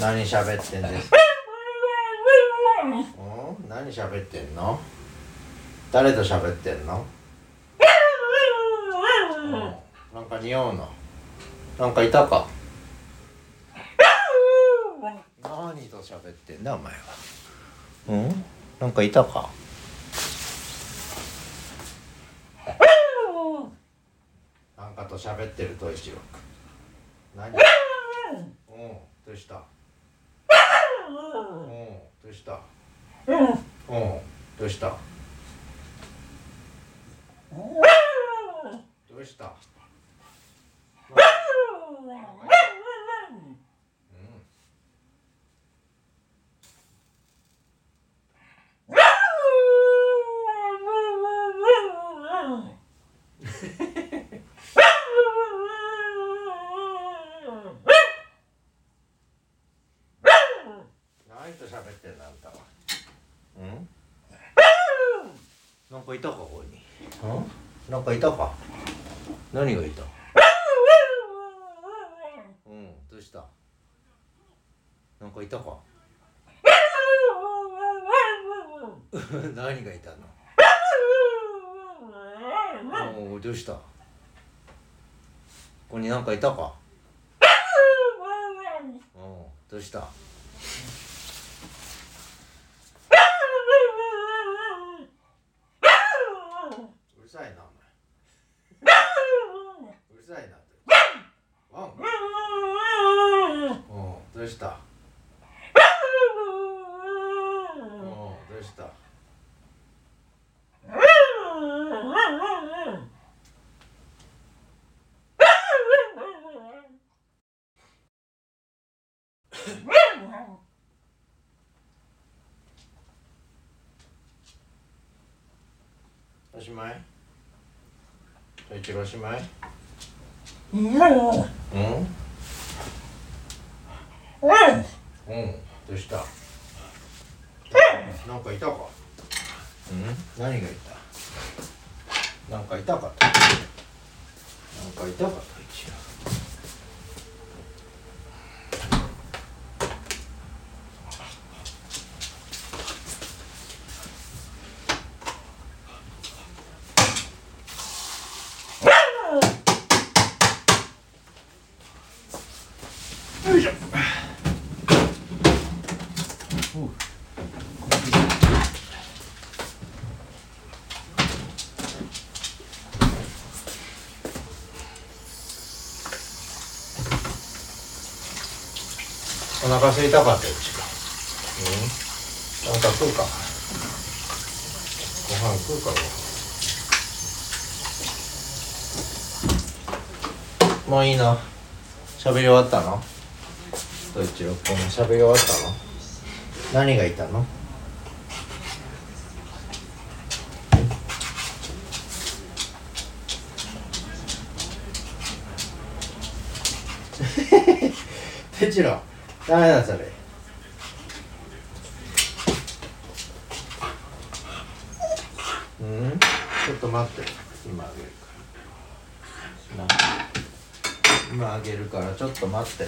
何喋ってんです？かうん？何喋ってんの？誰と喋ってんの、うん、なんか匂うの？なんかいたか？何と喋ってんだお前は？うん？なんかいたか？なんかと喋ってると一郎何？うんどうした？うん。どうした？うん。どうした？どうしたうん何と喋ってんのあんたは。うん？なんかいたかここに？うん？なんかいたか？何がいた？うんどうした？なんかいたか？何がいたの？おおどうした？ここになんかいたか？うんどうしたうるさいなお前うるさいなってワンうんどうしたうんどうしたおしまい？そいちおしまい？うん？うん。どうした？なんかいたか？うん？何がいた？なんかいたかとなんかいたかと一応よいしょお腹空いたかったよちかうん？なんか食うか？ご飯食うかご飯もういいな。喋り終わったの？どっちろこの喋り終わったの？何がいたの？てちろダメだそれ。うん？ちょっと待って。今あげるから。な今あげるからちょっと待って。